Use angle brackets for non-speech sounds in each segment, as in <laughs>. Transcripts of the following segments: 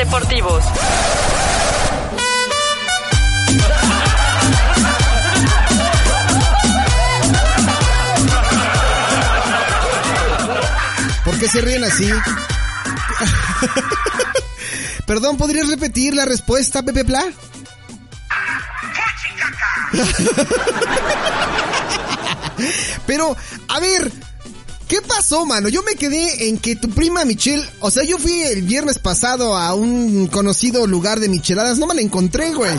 deportivos. ¿Por qué se ríen así? <laughs> Perdón, ¿podrías repetir la respuesta, Pepe Pla? <laughs> Pero, a ver, ¿qué pasó, mano? Yo me quedé en que tu prima Michelle, o sea, yo fui el viernes pasado a un conocido lugar de micheladas, no me la encontré, güey.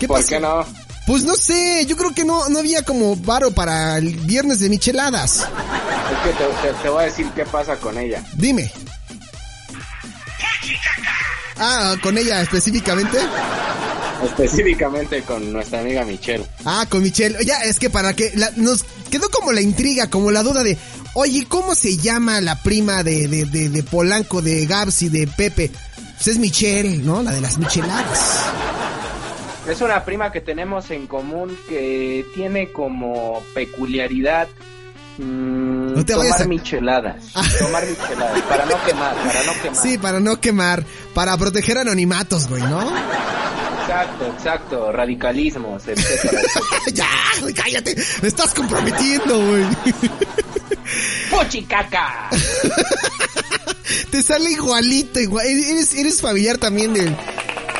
¿Qué ¿Por qué no? Pues no sé, yo creo que no, no había como varo para el viernes de micheladas. Es que te, te voy a decir qué pasa con ella. Dime. Ah, con ella específicamente. Específicamente con nuestra amiga Michelle. Ah, con Michelle. Ya, es que para que nos quedó como la intriga, como la duda de, oye, ¿cómo se llama la prima de, de, de, Polanco, de Gabs y de Pepe? Pues es Michelle, ¿no? La de las micheladas. Es una prima que tenemos en común que tiene como peculiaridad Mm, no te tomar a... micheladas. tomar micheladas. Para no quemar, para no quemar. Sí, para no quemar. Para proteger anonimatos, güey, ¿no? Exacto, exacto. Radicalismos, <laughs> etcétera. ya, güey, cállate. Me estás comprometiendo, güey. ¡Pochicaca! <laughs> Te sale igualito, igual. Eres, eres familiar también del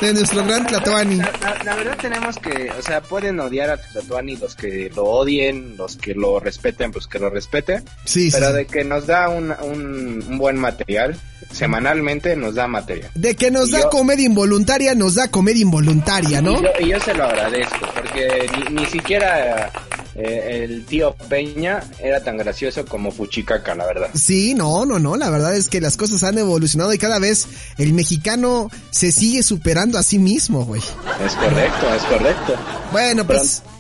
de nuestro gran Tlatoani. La, verdad tenemos que, o sea, pueden odiar a Tlatoani los que lo odien, los que lo respeten, pues que lo respeten. Sí, Pero de que nos da un, un, buen material, semanalmente nos da material. De que nos da comedia involuntaria, nos da comedia involuntaria, ¿no? Y yo, se lo agradezco, porque ni, ni siquiera eh, el tío Peña era tan gracioso como Fuchicaca, la verdad. Sí, no, no, no, la verdad es que las cosas han evolucionado y cada vez el mexicano se sigue superando a sí mismo, güey. Es correcto, es correcto. Bueno, pues... Pronto,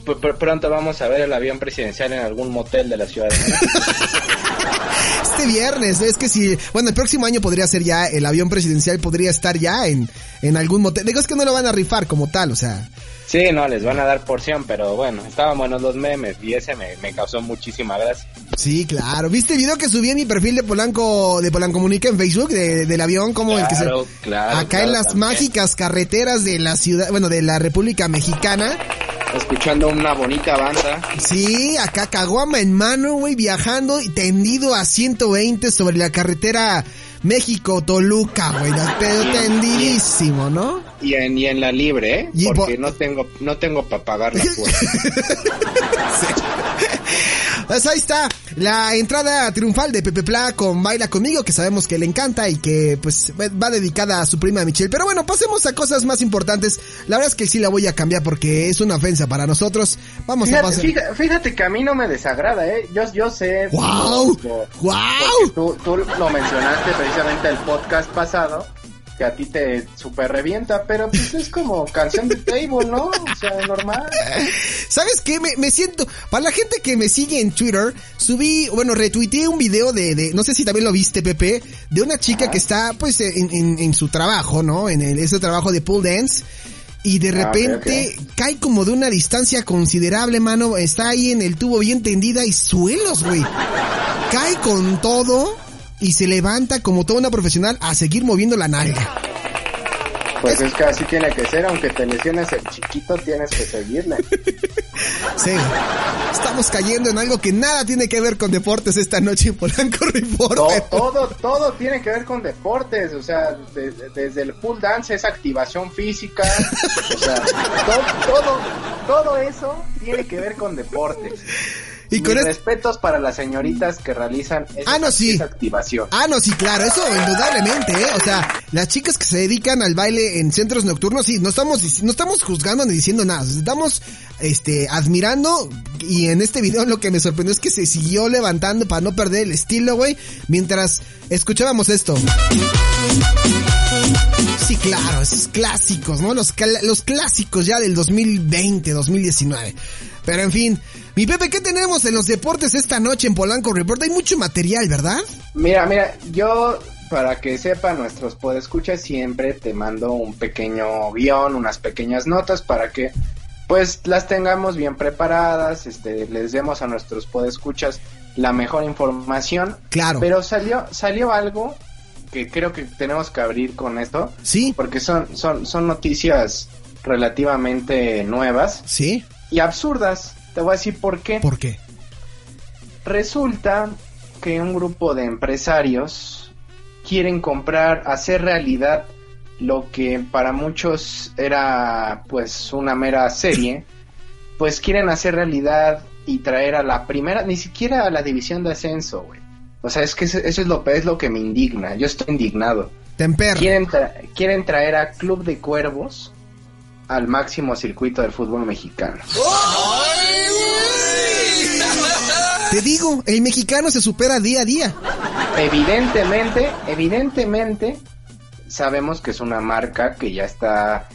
vamos a ver el avión presidencial en algún motel de la ciudad de <laughs> este viernes. Es que si, bueno, el próximo año podría ser ya, el avión presidencial podría estar ya en, en algún motel. Digo, es que no lo van a rifar como tal, o sea. Sí, no, les van a dar porción, pero bueno, estaban buenos los memes y ese me, causó muchísima gracia. Sí, claro. ¿Viste el video que subí en mi perfil de Polanco, de Polanco Comunica en Facebook, del avión, como el que se... Claro, acá en las mágicas carreteras de la ciudad, bueno, de la República Mexicana. Escuchando una bonita banda. Sí, acá caguama en mano, güey, viajando y tendido a 120 sobre la carretera México, Toluca, güey, pero tendidísimo, ¿no? Y en, y en la libre, ¿eh? Porque no tengo, no tengo para pagar la <laughs> cuota. Pues ahí está la entrada triunfal de Pepe Pla con Baila conmigo, que sabemos que le encanta y que pues va dedicada a su prima Michelle. Pero bueno, pasemos a cosas más importantes. La verdad es que sí la voy a cambiar porque es una ofensa para nosotros. Vamos a pasar. Fíjate, que a mí no me desagrada, ¿eh? Yo, yo sé. ¡Wow! ¡Wow! Tú, tú lo mencionaste precisamente el podcast pasado que a ti te super revienta, pero pues es como canción de table, ¿no? O sea, normal. ¿Sabes qué? Me, me, siento, para la gente que me sigue en Twitter, subí, bueno, retuiteé un video de, de no sé si también lo viste, Pepe, de una chica que está, pues, en, en, en, su trabajo, ¿no? En el, ese trabajo de pool dance. Y de ah, repente cae como de una distancia considerable, mano. Está ahí en el tubo bien tendida y suelos, güey. Cae con todo y se levanta como toda una profesional a seguir moviendo la nalga. Pues es que así tiene que ser, aunque te lesiones el chiquito, tienes que seguirle. <laughs> sí, estamos cayendo en algo que nada tiene que ver con deportes esta noche en Polanco Report. Todo, todo, tiene que ver con deportes, o sea, desde el full dance es activación física, o sea, todo, todo eso tiene que ver con deportes. Y con respetos para las señoritas que realizan esa, ah, no, sí. activación. Ah, no, sí, claro, eso indudablemente, ¿eh? O sea, las chicas que se dedican al baile en centros nocturnos, sí, no estamos, no estamos juzgando ni diciendo nada, estamos, este, admirando y en este video lo que me sorprendió es que se siguió levantando para no perder el estilo, güey, mientras escuchábamos esto. Sí, claro, esos clásicos, ¿no? Los, los clásicos ya del 2020, 2019. Pero en fin, mi Pepe, ¿qué tenemos en los deportes esta noche en Polanco Report? Hay mucho material, ¿verdad? Mira, mira, yo para que sepa nuestros podescuchas siempre te mando un pequeño guion, unas pequeñas notas para que pues las tengamos bien preparadas, este les demos a nuestros podescuchas la mejor información. Claro. Pero salió salió algo que creo que tenemos que abrir con esto. Sí. Porque son, son, son noticias relativamente nuevas. Sí. Y absurdas. Te voy a decir por qué. ¿Por qué? Resulta que un grupo de empresarios quieren comprar, hacer realidad lo que para muchos era pues una mera serie, pues quieren hacer realidad y traer a la primera, ni siquiera a la división de ascenso, güey. O sea, es que eso, es lo es lo que me indigna. Yo estoy indignado. Temper. Quieren, tra- quieren traer a Club de Cuervos al máximo circuito del fútbol mexicano. Te digo, el mexicano se supera día a día. Evidentemente, evidentemente, sabemos que es una marca que ya está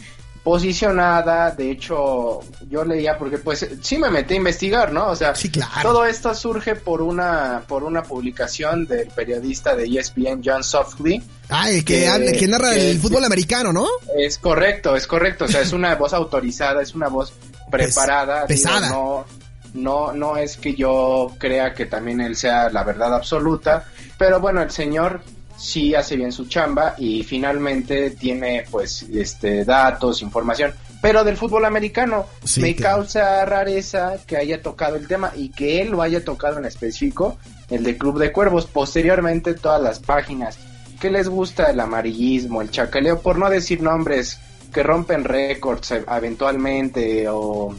posicionada. De hecho, yo leía porque pues sí me metí a investigar, ¿no? O sea, Sí, claro. todo esto surge por una por una publicación del periodista de ESPN John Softly. Ah, el que, Que- habla- que narra que- el fútbol americano, ¿no? Es correcto, es correcto. O sea, es una voz autorizada, es una voz preparada. Pes- pesada. Digo, no, no, no es que yo crea que también él sea la verdad absoluta, pero bueno, el señor sí hace bien su chamba y finalmente tiene pues este datos, información, pero del fútbol americano Sí, me claro. causa rareza que haya tocado el tema y que él lo haya tocado en específico, el de Club de Cuervos, posteriormente todas las páginas que les gusta el amarillismo, el chacaleo, por no decir nombres que rompen récords eventualmente o,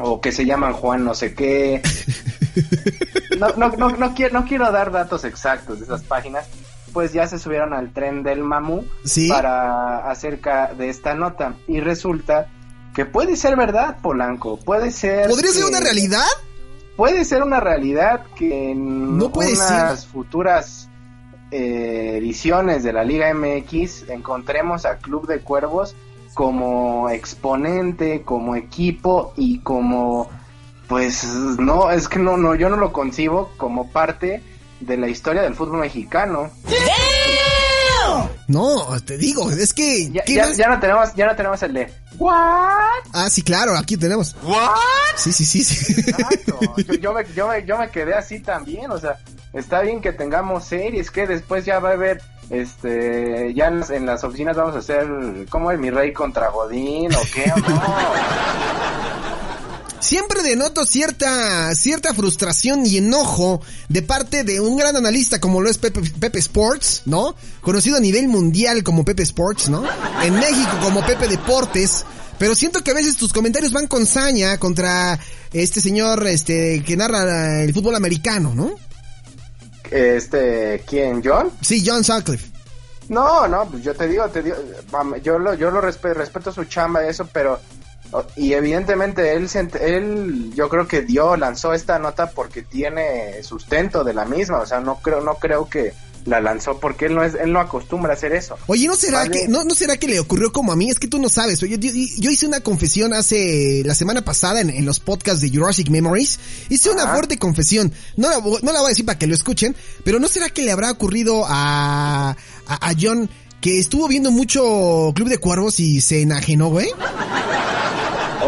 o que se llaman Juan no sé qué. No, no, no, no quiero, no quiero dar datos exactos de esas páginas, pues ya se subieron al tren del mamú Sí. para acerca de esta nota y resulta que puede ser verdad, Polanco, puede ser ¿Podría ser una realidad? puede ser una realidad que en No puede unas futuras eh, ediciones de la Liga MX encontremos a Club de Cuervos como exponente, como equipo y como pues no, es que no no yo no lo concibo como parte de la historia del fútbol mexicano. No, te digo, es que... Ya, ¿qué ya- más? ya no tenemos ya no tenemos el de What? Ah, sí, claro, aquí tenemos. Sí, sí, sí, sí. Exacto. <laughs> Yo, yo me, yo, me, yo me quedé así también, o sea, está bien que tengamos series, que después ya va a haber, este, ya en las, en las oficinas vamos a hacer, ¿cómo es mi rey contra Godín o qué? <laughs> Siempre denoto cierta, cierta frustración y enojo de parte de un gran analista como lo es Pepe, Pepe Sports, ¿no? Conocido a nivel mundial como Pepe Sports, ¿no? En México como Pepe Deportes. Pero siento que a veces tus comentarios van con saña contra este señor, este, que narra el fútbol americano, ¿no? Este, ¿quién, John? Sí, John Sutcliffe. No, no, pues yo te digo, te digo, yo lo, yo lo respe- respeto su chamba y eso, pero y evidentemente él, él, yo creo que dio, lanzó esta nota porque tiene sustento de la misma, o sea, no creo, no creo que la lanzó porque él no es, él no acostumbra a hacer eso. Oye, ¿no será Vale. que no, no será que le ocurrió como a mí? Es que tú no sabes. Yo, yo, yo hice una confesión hace la semana pasada en, en los podcasts de Jurassic Memories. Hice una fuerte confesión. No la, no la voy a decir para que lo escuchen, pero ¿no será que le habrá ocurrido a, a, a John que estuvo viendo mucho Club de Cuervos y se enajenó, güey?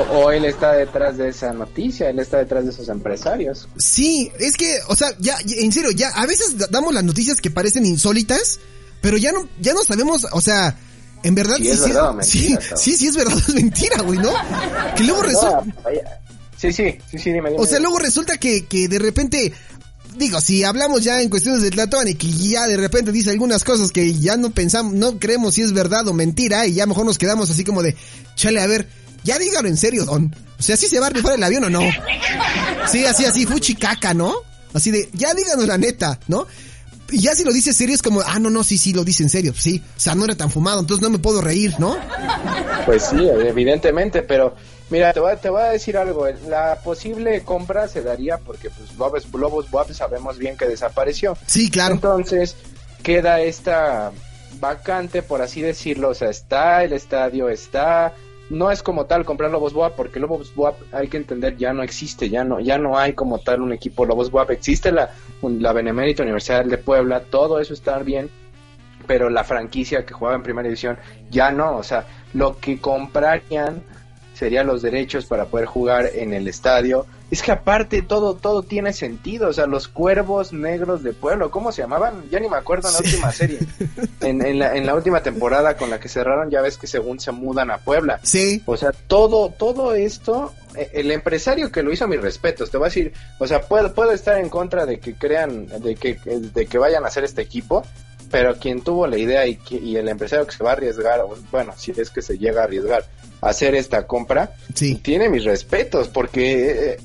O, o él está detrás de esa noticia, él está detrás de esos empresarios. Sí, es que, o sea, ya, en serio, ya, a veces da- damos las noticias que parecen insólitas, pero ya no, ya no sabemos, o sea, en verdad Si es verdad mentira, sí, sí, sí es verdad <laughs> es mentira, güey, ¿no? Que luego resulta, No, sí, sí, sí, sí, dime, dime. o sea, luego resulta que, que de repente, digo, si hablamos ya en cuestiones de Tlatón y que ya de repente dice algunas cosas que ya no pensamos, no creemos si es verdad o mentira y ya mejor nos quedamos así como de, chale, a ver, ya dígalo en serio, don. O sea, ¿sí se va a rifar el avión o no? Sí, así, así, fuchicaca, ¿no? Así de, ya díganos la neta, ¿no? Y ya si lo dice serio es como, ah, no, no, sí, sí, lo dice en serio, sí. O sea, no era tan fumado, entonces no me puedo reír, ¿no? Pues sí, evidentemente, pero mira, te voy, a- te voy a decir algo. La posible compra se daría porque pues Lobos, Lobos Buap sabemos bien que desapareció. Sí, claro. Entonces queda esta vacante, por así decirlo. O sea, está el estadio, está... No es como tal comprar Lobos Buap porque Lobos Buap hay que entender ya no existe, ya no ya no hay como tal un equipo Lobos Buap. Existe la, la Benemérita Universidad de Puebla, todo eso está bien, pero la franquicia que jugaba en primera división ya no, o sea, lo que comprarían serían los derechos para poder jugar en el estadio es que aparte todo, todo tiene sentido, o sea, los cuervos negros de pueblo, ¿cómo se llamaban? Ya ni me acuerdo en la última serie. <laughs> En, en, la, en la última temporada con la que cerraron, ya ves que según se mudan a Puebla. Sí. O sea, todo, todo esto, eh, el empresario que lo hizo, mis respetos, te voy a decir, o sea, puedo, puedo estar en contra de que crean, de que, de que vayan a hacer este equipo, pero quien tuvo la idea y, y el empresario que se va a arriesgar, bueno, si es que se llega a arriesgar hacer esta compra, Sí. tiene mis respetos, porque eh,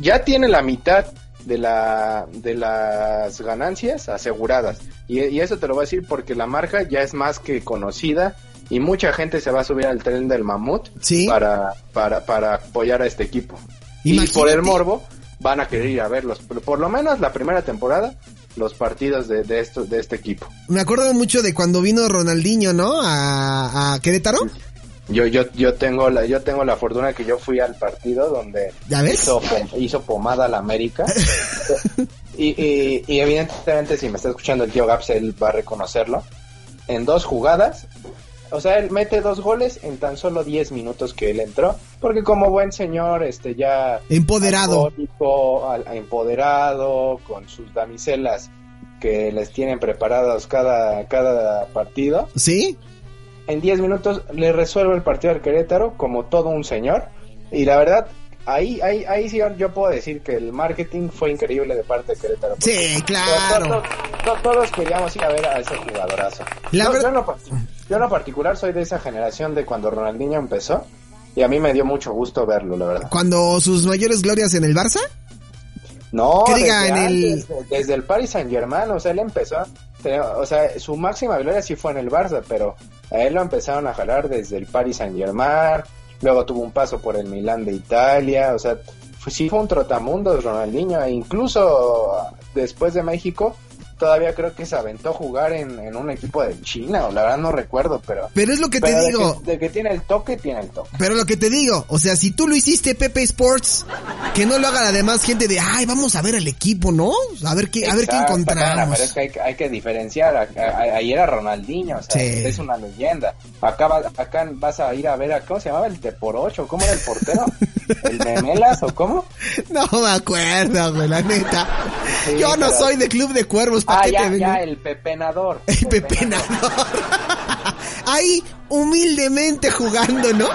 ya tiene la mitad de la de las ganancias aseguradas y, y eso te lo voy a decir porque la marca ya es más que conocida y mucha gente se va a subir al tren del mamut Sí. para, para, para apoyar a este equipo. Y por el morbo van a querer ir a verlos, pero por lo menos la primera temporada, los partidos de, de, esto, de este equipo. Me acuerdo mucho de cuando vino Ronaldinho, ¿no? A, a Querétaro. Yo, yo, yo tengo la, yo tengo la fortuna que yo fui al partido donde ¿Ya ves? hizo, hizo pomada la América. <laughs> y, y, y evidentemente si me está escuchando el tío Gaps, él va a reconocerlo. En dos jugadas, o sea, él mete dos goles en tan solo 10 minutos que él entró, porque como buen señor, este ya Empoderado. alcohólico, al- empoderado, con sus damiselas que les tienen preparados cada, cada partido, ¿Sí? En 10 minutos le resuelve el partido al Querétaro como todo un señor. Y la verdad, ahí, ahí, ahí sí yo puedo decir que el marketing fue increíble de parte de Querétaro. Sí, claro. to- todos queríamos ir a ver a ese jugadorazo. La yo, ver- yo en lo, par- yo en lo particular soy de esa generación de cuando Ronaldinho empezó. Y a mí me dio mucho gusto verlo, la verdad. Cuando sus mayores glorias en el Barça. No, Que diga, desde, en el- desde el Paris Saint Germain, o sea, él empezó, o sea, su máxima gloria sí fue en el Barça, pero a él lo empezaron a jalar desde el Paris Saint Germain, luego tuvo un paso por el Milán de Italia, o sea, sí fue un trotamundos Ronaldinho, e incluso después de México, todavía creo que se aventó a jugar en, en un equipo de China, o la verdad no recuerdo, pero... Pero es lo que te de digo. que- de que tiene el toque, tiene el toque. Pero lo que te digo, o sea, si tú lo hiciste Pepe Sports, que no lo haga la demás gente de, ay, vamos a ver al equipo, ¿no? A ver qué, a ver qué Exacto, encontramos. Pero es que hay, hay que diferenciar. Ahí era Ronaldinho, o sea, Sí. es una leyenda. Acá, va- acá vas a ir a ver a, ¿cómo se llamaba? El Teporocho, ¿cómo era el portero? <laughs> ¿El Memelas o cómo? No me acuerdo, güey, la neta. Sí, Yo no pero- soy de club de cuervos, ¿para Ah, qué ya, te ya, el Pepenador. El pepenador. Ahí, humildemente jugando, ¿no?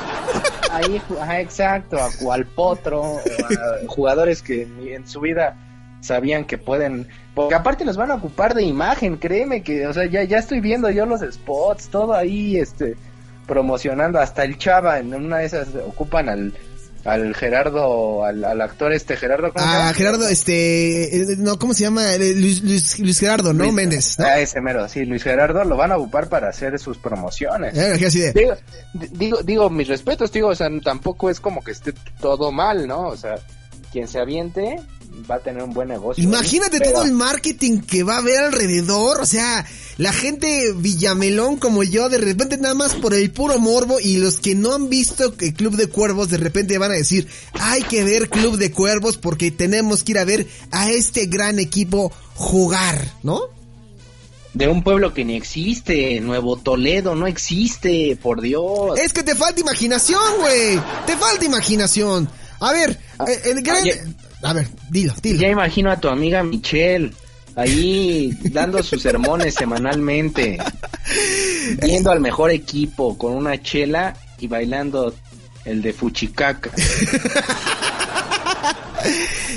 Ahí, ajá, exacto, a cual potro, a jugadores que en su vida sabían que pueden, porque aparte los van a ocupar de imagen, créeme que, o sea, ya, ya estoy viendo yo los spots, todo ahí, este, promocionando, hasta el Chava, en una de esas ocupan al, al Gerardo, al, al actor este Gerardo, ¿cómo Ah? Gerardo, este, eh, no, ¿cómo se llama? Eh, Luis, Luis, Luis Gerardo, ¿no? Luis- Méndez, ¿no? Ah, ese mero, sí, Luis Gerardo lo van a ocupar para hacer sus promociones. Eh, de, Digo, di- digo, digo, mis respetos, digo, o sea, tampoco es como que esté todo mal, ¿no? O sea, quien se aviente va a tener un buen negocio. Imagínate Pero- todo el marketing que va a haber alrededor, o sea, la gente Villamelón como yo, de repente nada más por el puro morbo y los que no han visto el Club de Cuervos de repente van a decir, hay que ver Club de Cuervos porque tenemos que ir a ver a este gran equipo jugar, ¿no? De un pueblo que ni existe, Nuevo Toledo, no existe, por Dios. Es que te falta imaginación, güey, te falta imaginación. A ver, eh, el gran... A ver, dilo, dilo. Ya imagino a tu amiga Michelle ahí dando sus sermones semanalmente, <laughs> viendo al mejor equipo con una chela y bailando el de Fuchicaca. <laughs>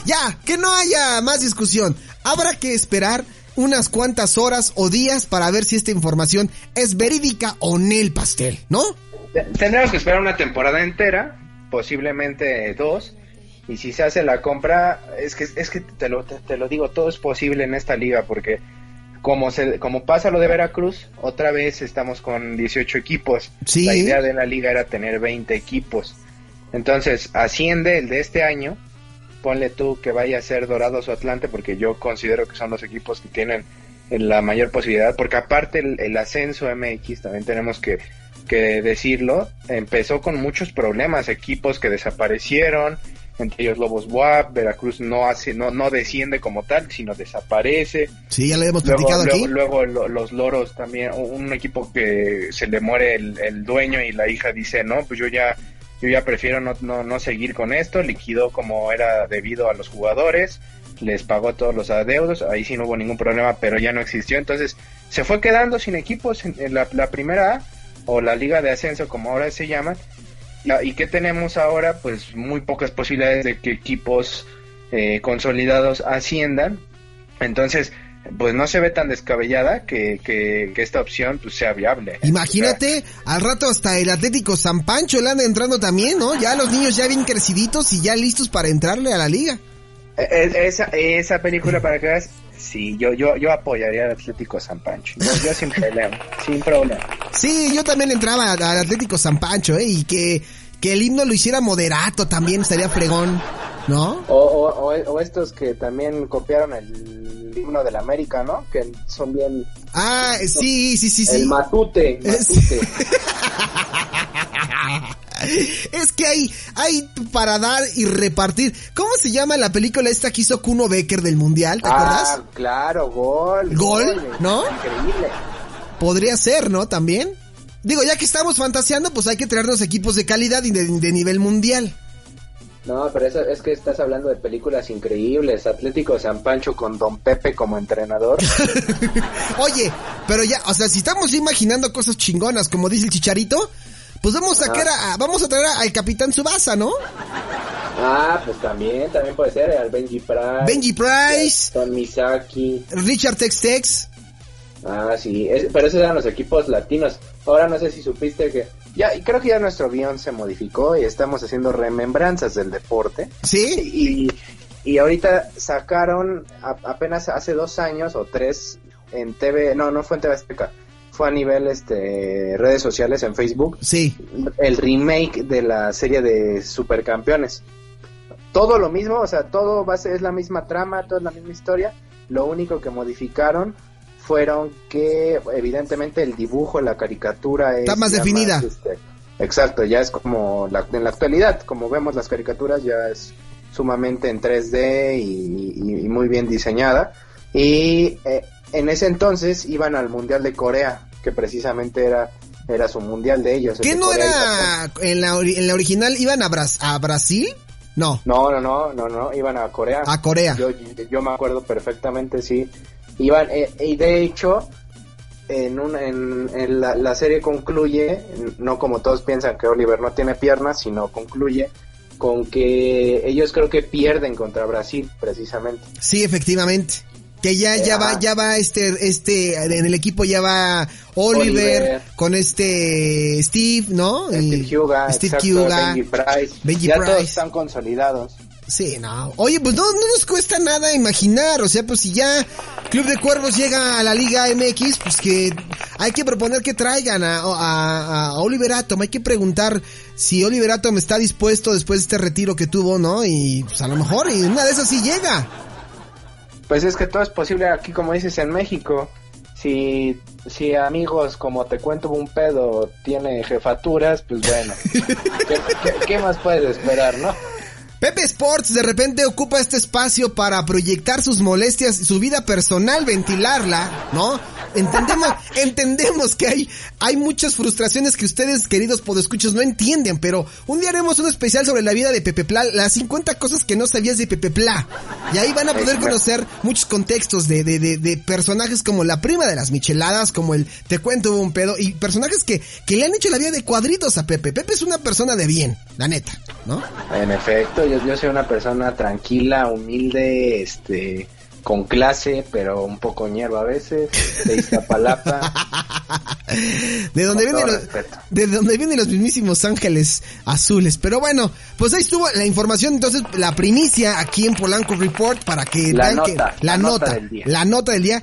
Ya, que no haya más discusión. Habrá que esperar unas cuantas horas o días para ver si esta información es verídica o no el pastel, ¿no? Tendremos que esperar una temporada entera, posiblemente dos, y si se hace la compra, es que es que te lo, te, te lo digo, todo es posible en esta liga porque como se como pasa lo de Veracruz, otra vez estamos con 18 equipos. Sí. La idea de la liga era tener 20 equipos. Entonces, asciende el de este año. Ponle tú que vaya a ser Dorados o Atlante porque yo considero que son los equipos que tienen la mayor posibilidad, porque aparte el, el ascenso MX también tenemos que que decirlo, empezó con muchos problemas, equipos que desaparecieron, entre ellos Lobos Buap, Veracruz no hace, no, no desciende como tal, sino desaparece. Sí, ya lo hemos Luego, platicado luego, aquí. luego lo- los loros también, un equipo que se le muere el, el dueño y la hija dice, no, pues yo ya yo ya prefiero no, no, no seguir con esto, liquidó como era debido a los jugadores, les pagó todos los adeudos, ahí sí no hubo ningún problema, pero ya no existió, entonces se fue quedando sin equipos en, la, primera A o la liga de ascenso como ahora se llama, y que tenemos ahora pues muy pocas posibilidades de que equipos eh, consolidados asciendan, entonces pues no se ve tan descabellada que, que, esta opción pues, sea viable. Imagínate, al rato hasta el Atlético San Pancho le anda entrando también, ¿no? Ya los niños ya bien creciditos y ya listos para entrarle a la liga. E, e, esa, esa película para que veas, sí, yo, yo, yo apoyaría al Atlético San Pancho. Yo, sin problema, <laughs> sin problema. Sí, yo también entraba al Atlético San Pancho, ¿eh? Y que, que el himno lo hiciera moderato también estaría fregón, ¿no? O, o, o estos que también copiaron el himno del América, ¿no? Que son bien... Ah, sí, sí, sí, sí. El matute, <laughs> matute. <laughs> <laughs> es que hay, hay para dar y repartir. ¿Cómo se llama la película esta que hizo Kuno Becker del Mundial? ¿Te ah, acuerdas? claro, gol. ¿Gol? ¿No? Increíble. Podría ser, ¿no? También. Digo, ya que estamos fantaseando, pues hay que traernos equipos de calidad y de nivel mundial. No, pero eso, es que estás hablando de películas increíbles. Atlético San Pancho con Don Pepe como entrenador. <laughs> Oye, pero ya, o sea, si estamos imaginando cosas chingonas, como dice el chicharito, pues vamos a, sacar a, vamos a traer al Capitán Subasa, ¿no? Ah, pues también, también puede ser, al Benji Price. Benji Price. Don Misaki. Richard Tex Tex. Ah, sí, pero esos eran los equipos latinos. Ahora no sé si supiste que ya, creo que ya nuestro guion se modificó y estamos haciendo remembranzas del deporte. Sí. Y, y ahorita sacaron apenas hace dos años o tres en TV, no, no fue en TV Azteca, fue a nivel este redes sociales en Facebook. Sí. El remake de la serie de Supercampeones. Todo lo mismo, o sea, todo va a ser, es la misma trama, toda la misma historia. Lo único que modificaron fueron que evidentemente el dibujo, la caricatura está más definida. Este, exacto, ya es como la, en la actualidad, como vemos las caricaturas ya es sumamente en 3D y, muy bien diseñada. Y eh, en ese entonces iban al Mundial de Corea, que precisamente era era su mundial de ellos. ¿Qué no era en la, en la original iban a, a Brasil? No. No, no, no, no, no, iban a Corea. A Corea. Yo, yo me acuerdo perfectamente, sí. Iban, eh, y de hecho, en, un, en, la, serie concluye, no como todos piensan que Oliver no tiene piernas, sino concluye con que ellos creo que pierden contra Brasil, precisamente. Sí, efectivamente. Que ya, ya va, ya va este, este, en el equipo ya va Oliver, con este Steve, ¿no? Steve Huga, Steve Huga, Benji Price. ya todos están consolidados. Sí, no. Oye, pues no, no nos cuesta nada imaginar. O sea, pues si ya Club de Cuervos llega a la Liga MX, pues que hay que proponer que traigan a, a, a Oliver Atom. Hay que preguntar si Oliver Atom está dispuesto después de este retiro que tuvo, ¿no? Y pues a lo mejor, y una de esas sí llega. Pues es que todo es posible aquí, como dices, en México. Si, si amigos, como te cuento, un pedo tiene jefaturas, pues bueno. <laughs> qué más puedes esperar, no? Pepe Sports de repente ocupa este espacio para proyectar sus molestias, su vida personal, ventilarla, ¿no? Entendemos, <laughs> entendemos que hay, hay muchas frustraciones que ustedes, queridos podescuchos, no entienden, pero un día haremos un especial sobre la vida de Pepe Pla, las 50 cosas que no sabías de Pepe Pla. Y ahí van a poder conocer muchos contextos de, de, de, de personajes como la prima de las micheladas, como el Te cuento un pedo, y personajes que, que le han hecho la vida de cuadritos a Pepe. Pepe es una persona de bien, la neta, ¿no? En efecto, yo, soy una persona tranquila, humilde, este, con clase, pero un poco ñero a veces, de Iztapalapa. <laughs> de donde vienen los, de donde vienen los mismísimos ángeles azules. Pero bueno, pues ahí estuvo la información, entonces la primicia aquí en Polanco Report para que la nota, la, nota, del día. la nota del día